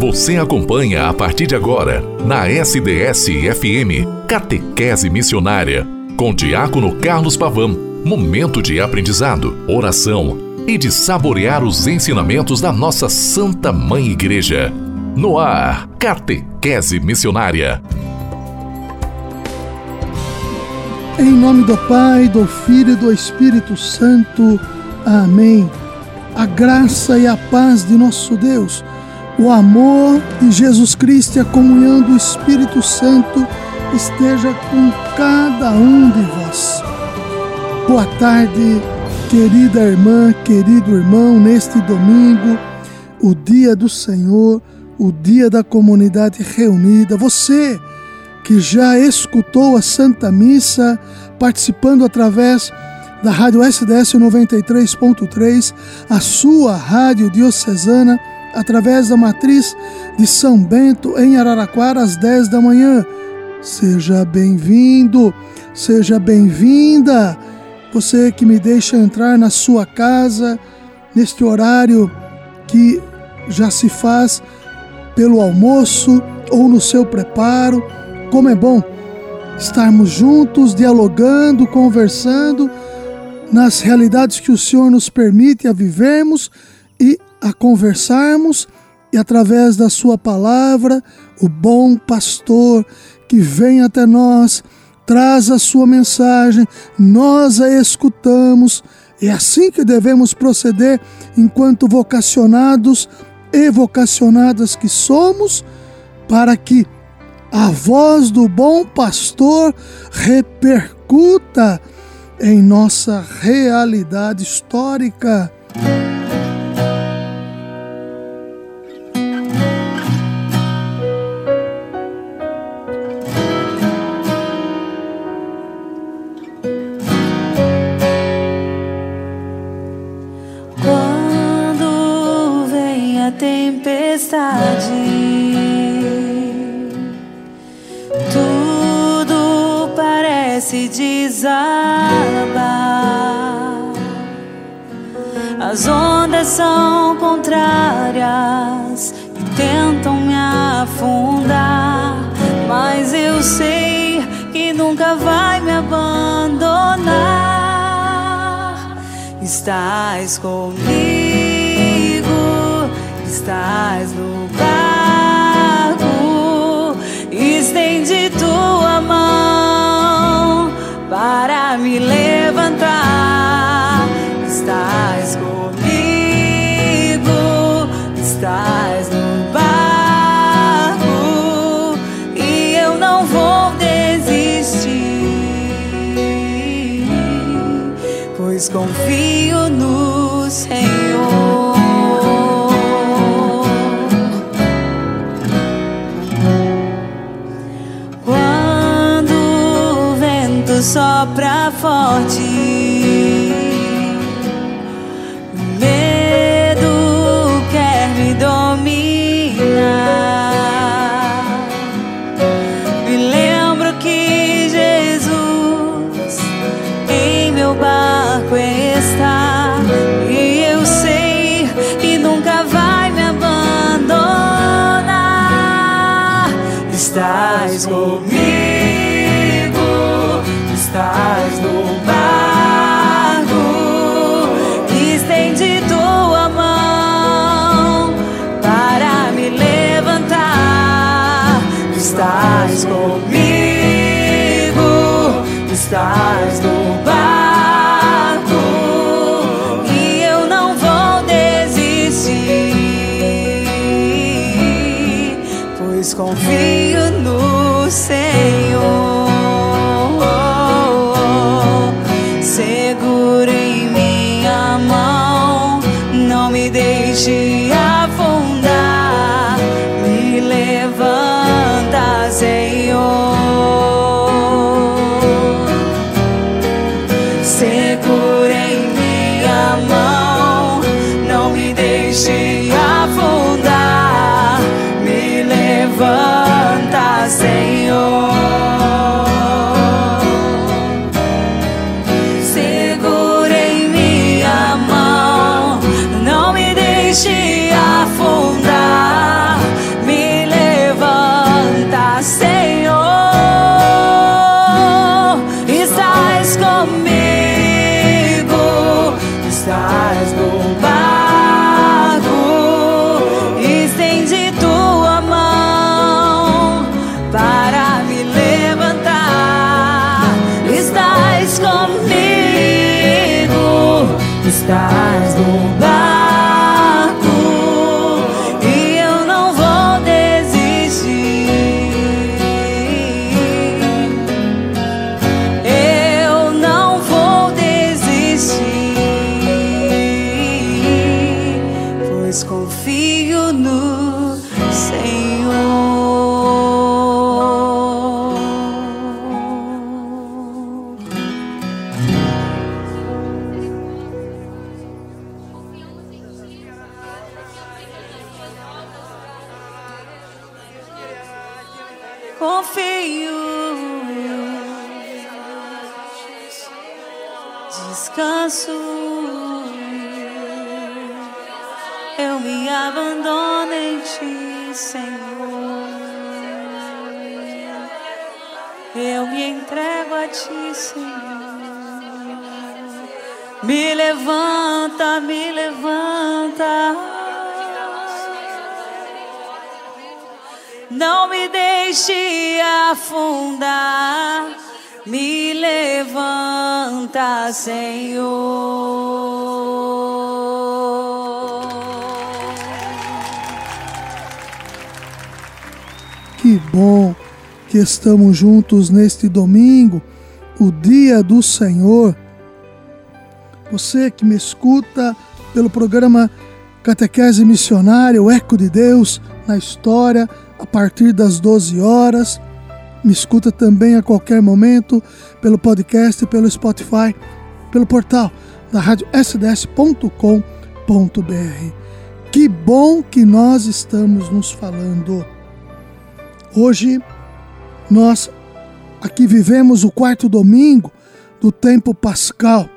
Você acompanha a partir de agora, na SDS-FM, Catequese Missionária, com Diácono Carlos Pavão. Momento de aprendizado, oração e de saborear os ensinamentos da nossa Santa Mãe Igreja. No ar, Catequese Missionária. Em nome do Pai, do Filho e do Espírito Santo. Amém. A graça e a paz de nosso Deus o amor de Jesus Cristo e a comunhão do Espírito Santo esteja com cada um de vós. Boa tarde, querida irmã, querido irmão, neste domingo, o dia do Senhor, o dia da comunidade reunida. Você que já escutou a Santa Missa, participando através da Rádio SDS 93.3, a sua rádio diocesana através da matriz de São Bento, em Araraquara, às 10 da manhã. Seja bem-vindo, seja bem-vinda. Você que me deixa entrar na sua casa neste horário que já se faz pelo almoço ou no seu preparo. Como é bom estarmos juntos, dialogando, conversando nas realidades que o Senhor nos permite a vivermos a conversarmos e através da Sua palavra, o bom pastor que vem até nós, traz a Sua mensagem, nós a escutamos. É assim que devemos proceder enquanto vocacionados e vocacionadas que somos, para que a voz do bom pastor repercuta em nossa realidade histórica. Desabar. As ondas são contrárias e tentam me afundar, mas eu sei que nunca vai me abandonar. Estás comigo, estás no para me levantar. Estás comigo, estás no barco e eu não vou desistir, pois confio forte. Medo quer me dominar. Me lembro que Jesus em meu barco está. E eu sei que nunca vai me abandonar. Estás comigo pois confio no Senhor. the stars. Confio, descanso eu me abandono em ti, Senhor. Eu me entrego a ti, Senhor. Me levanta, me levanta. Não me deixe afundar. Me levanta, Senhor. Que bom que estamos juntos neste domingo, o dia do Senhor. Você que me escuta pelo programa Catequese Missionária, o Eco de Deus na História, a partir das 12 horas. Me escuta também a qualquer momento pelo podcast, pelo Spotify, pelo portal da rádio sds.com.br. Que bom que nós estamos nos falando. Hoje nós aqui vivemos o quarto domingo do tempo pascal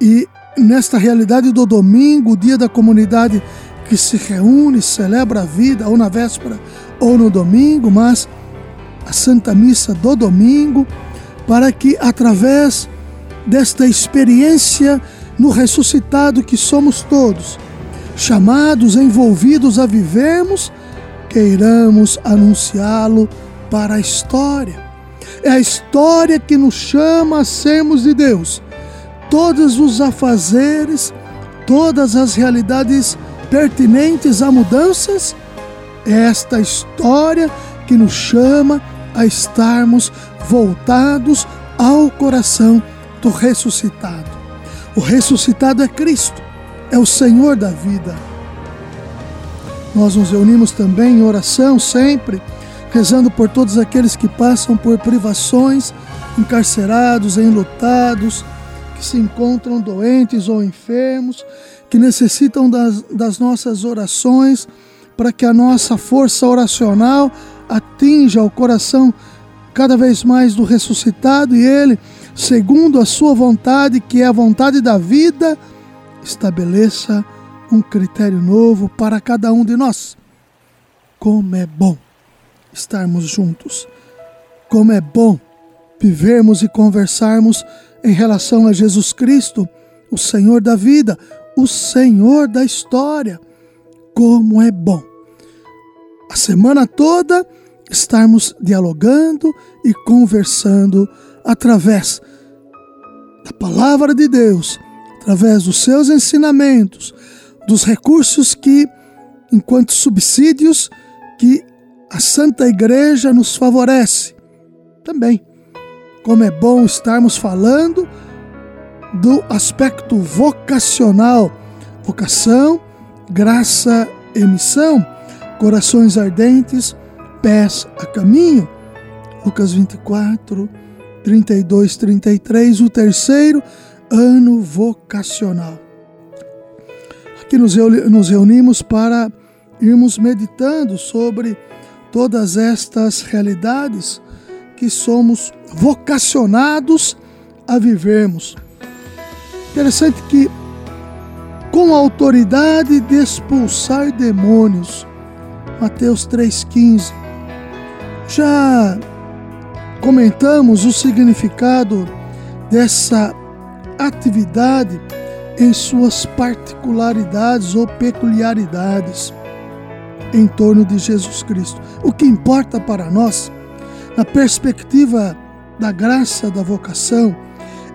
e nesta realidade do domingo, dia da comunidade que se reúne, celebra a vida, ou na véspera ou no domingo, mas a Santa Missa do domingo, para que através desta experiência no ressuscitado que somos todos, chamados, envolvidos a vivermos queiramos anunciá-lo para a história. É a história que nos chama a sermos de Deus. Todos os afazeres, todas as realidades pertinentes a mudanças, é esta história que nos chama a estarmos voltados ao coração do ressuscitado. O ressuscitado é Cristo, é o Senhor da vida nós nos reunimos também em oração sempre, rezando por todos aqueles que passam por privações, encarcerados, enlutados, que se encontram doentes ou enfermos, que necessitam das, das nossas orações para que a nossa força oracional atinja o coração cada vez mais do ressuscitado e ele, segundo a sua vontade, que é a vontade da vida, estabeleça um critério novo para cada um de nós. Como é bom estarmos juntos. Como é bom vivermos e conversarmos em relação a Jesus Cristo, o Senhor da vida, o Senhor da história. Como é bom. A semana toda estarmos dialogando e conversando através da palavra de Deus, através dos seus ensinamentos, dos recursos que, enquanto subsídios, que a Santa Igreja nos favorece. Também, como é bom estarmos falando do aspecto vocacional, vocação, graça e missão, corações ardentes, pés a caminho. Lucas 24, 32, 33, o terceiro ano vocacional. Que nos reunimos para irmos meditando sobre todas estas realidades que somos vocacionados a vivermos. Interessante que, com a autoridade de expulsar demônios, Mateus 3,15, já comentamos o significado dessa atividade em suas particularidades ou peculiaridades em torno de Jesus Cristo. O que importa para nós, na perspectiva da graça da vocação,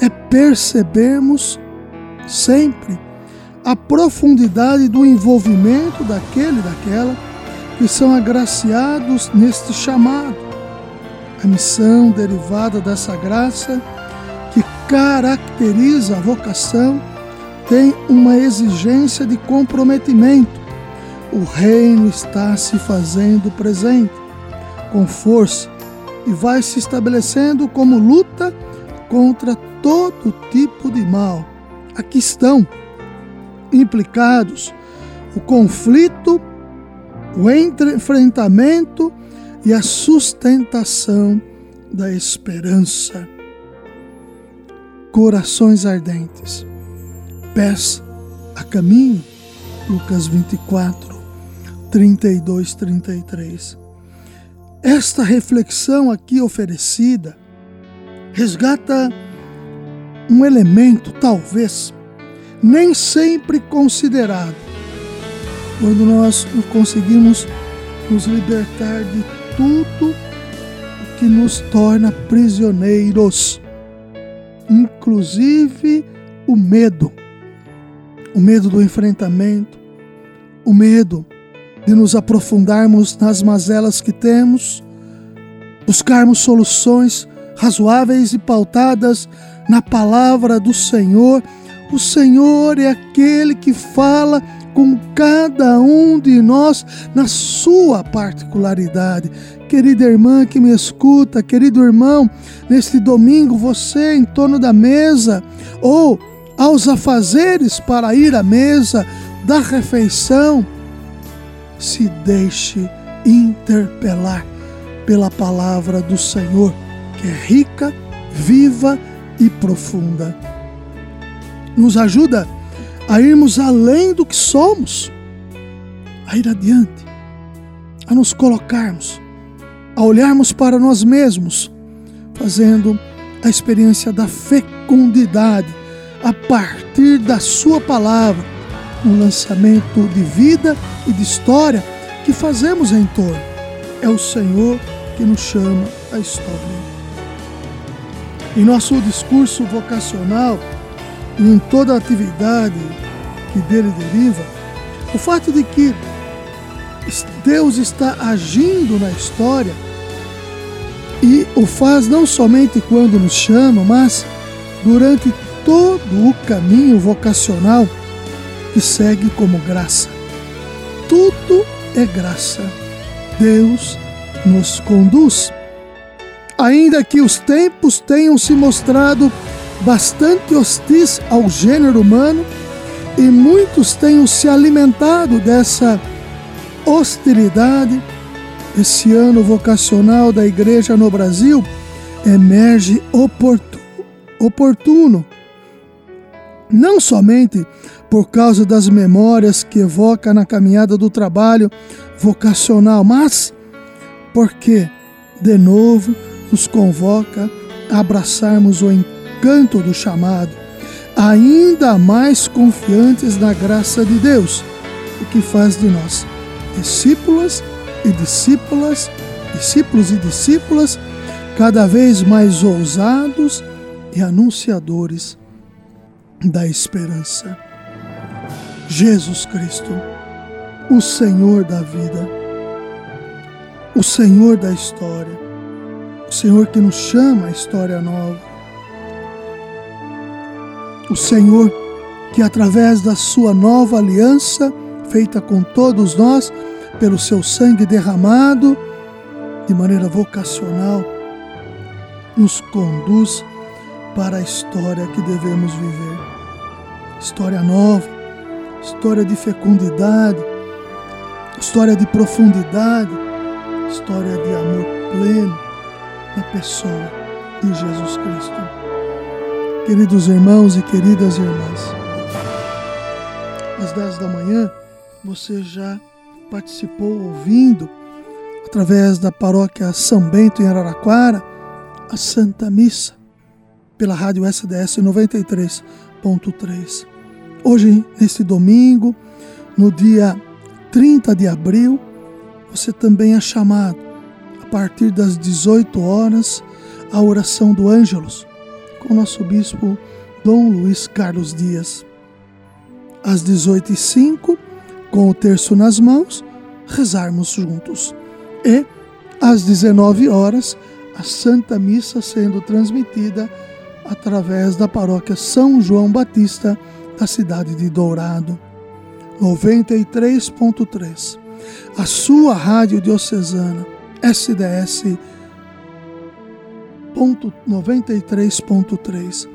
é percebermos sempre a profundidade do envolvimento daquele e daquela que são agraciados neste chamado. A missão derivada dessa graça que caracteriza a vocação tem uma exigência de comprometimento, o reino está se fazendo presente com força e vai se estabelecendo como luta contra todo tipo de mal. Aqui estão implicados o conflito, o enfrentamento e a sustentação da esperança. Corações ardentes, pés a caminho. Lucas 24, 32, 33. Esta reflexão aqui oferecida resgata um elemento, talvez, nem sempre considerado, quando nós conseguimos nos libertar de tudo que nos torna prisioneiros, inclusive o medo, o medo do enfrentamento, o medo de nos aprofundarmos nas mazelas que temos, buscarmos soluções razoáveis e pautadas na palavra do Senhor. O Senhor é aquele que fala com cada um de nós na sua particularidade. Querida irmã que me escuta, querido irmão, neste domingo você em torno da mesa ou aos afazeres para ir à mesa da refeição, se deixe interpelar pela palavra do Senhor, que é rica, viva e profunda. Nos ajuda a irmos além do que somos, a ir adiante, a nos colocarmos, a olharmos para nós mesmos, fazendo a experiência da fecundidade a partir da Sua palavra um lançamento de vida e de história que fazemos em torno. É o Senhor que nos chama a história. Em nosso discurso vocacional e em toda a atividade que dele deriva, o fato de que Deus está agindo na história e o faz não somente quando nos chama, mas durante todo o caminho vocacional que segue como graça. Tudo é graça. Deus nos conduz. Ainda que os tempos tenham se mostrado bastante hostis ao gênero humano e muitos tenham se alimentado dessa hostilidade, esse ano vocacional da igreja no Brasil emerge oportuno, não somente por causa das memórias que evoca na caminhada do trabalho vocacional, mas porque, de novo, nos convoca a abraçarmos o encanto do chamado, ainda mais confiantes na graça de Deus, o que faz de nós discípulas e discípulas, discípulos e discípulas, cada vez mais ousados e anunciadores da esperança. Jesus Cristo, o Senhor da vida, o Senhor da história, o Senhor que nos chama a história nova, o Senhor que, através da Sua nova aliança, feita com todos nós, pelo seu sangue derramado, de maneira vocacional, nos conduz para a história que devemos viver. História nova, história de fecundidade, história de profundidade, história de amor pleno na pessoa de Jesus Cristo. Queridos irmãos e queridas irmãs, às 10 da manhã você já participou ouvindo, através da paróquia São Bento em Araraquara, a Santa Missa, pela rádio SDS 93.3. Hoje, neste domingo, no dia 30 de abril, você também é chamado, a partir das 18 horas, à oração do Ângelos, com o nosso bispo Dom Luiz Carlos Dias. Às 18h05, com o terço nas mãos, rezarmos juntos. E, às 19 horas, a Santa Missa sendo transmitida através da paróquia São João Batista da cidade de Dourado. 93.3. A sua rádio diocesana SDS 93.3.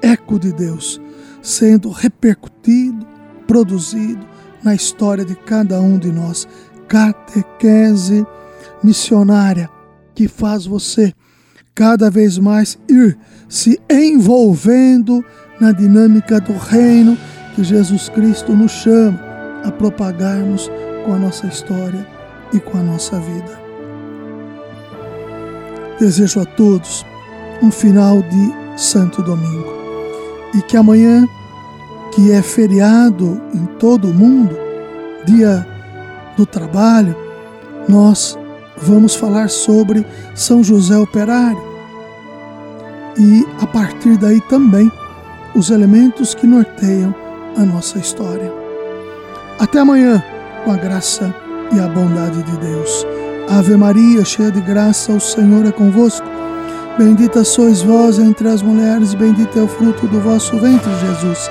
Eco de Deus sendo repercutido, produzido na história de cada um de nós. Catequese missionária que faz você cada vez mais ir se envolvendo na dinâmica do reino que Jesus Cristo nos chama a propagarmos com a nossa história e com a nossa vida. Desejo a todos um final de Santo Domingo e que amanhã, que é feriado em todo o mundo, dia do trabalho, nós vamos falar sobre São José Operário e a partir daí também os elementos que norteiam a nossa história. Até amanhã, com a graça e a bondade de Deus. Ave Maria, cheia de graça, o Senhor é convosco. Bendita sois vós entre as mulheres, bendito é o fruto do vosso ventre, Jesus.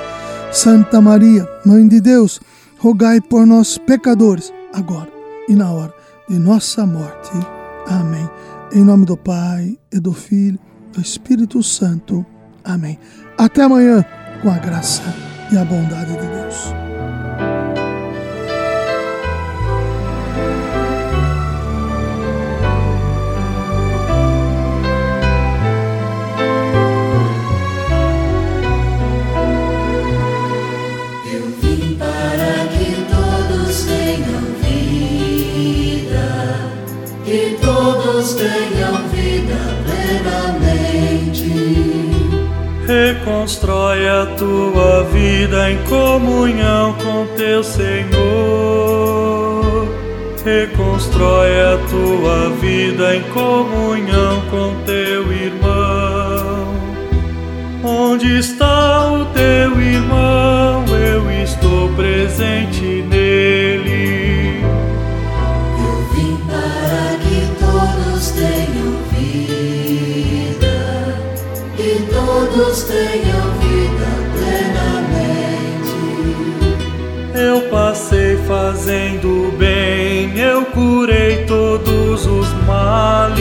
Santa Maria, Mãe de Deus, rogai por nós, pecadores, agora e na hora de nossa morte. Amém. Em nome do Pai, e do Filho, e do Espírito Santo. Amém. Até amanhã, com a graça e a bondade de Deus. Reconstrói a tua vida em comunhão com teu Senhor. Reconstrói a tua vida em comunhão com teu irmão. Onde está o teu irmão? Eu estou presente nele. Todos tenham vida plenamente. Eu passei fazendo bem, eu curei todos os males.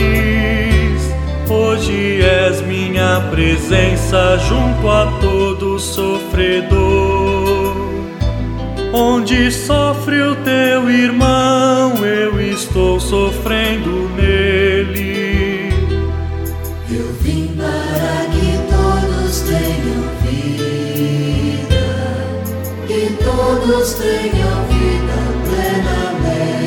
Hoje és minha presença junto a todo sofredor. Onde sofre o teu irmão, que todos tenham vida plenamente.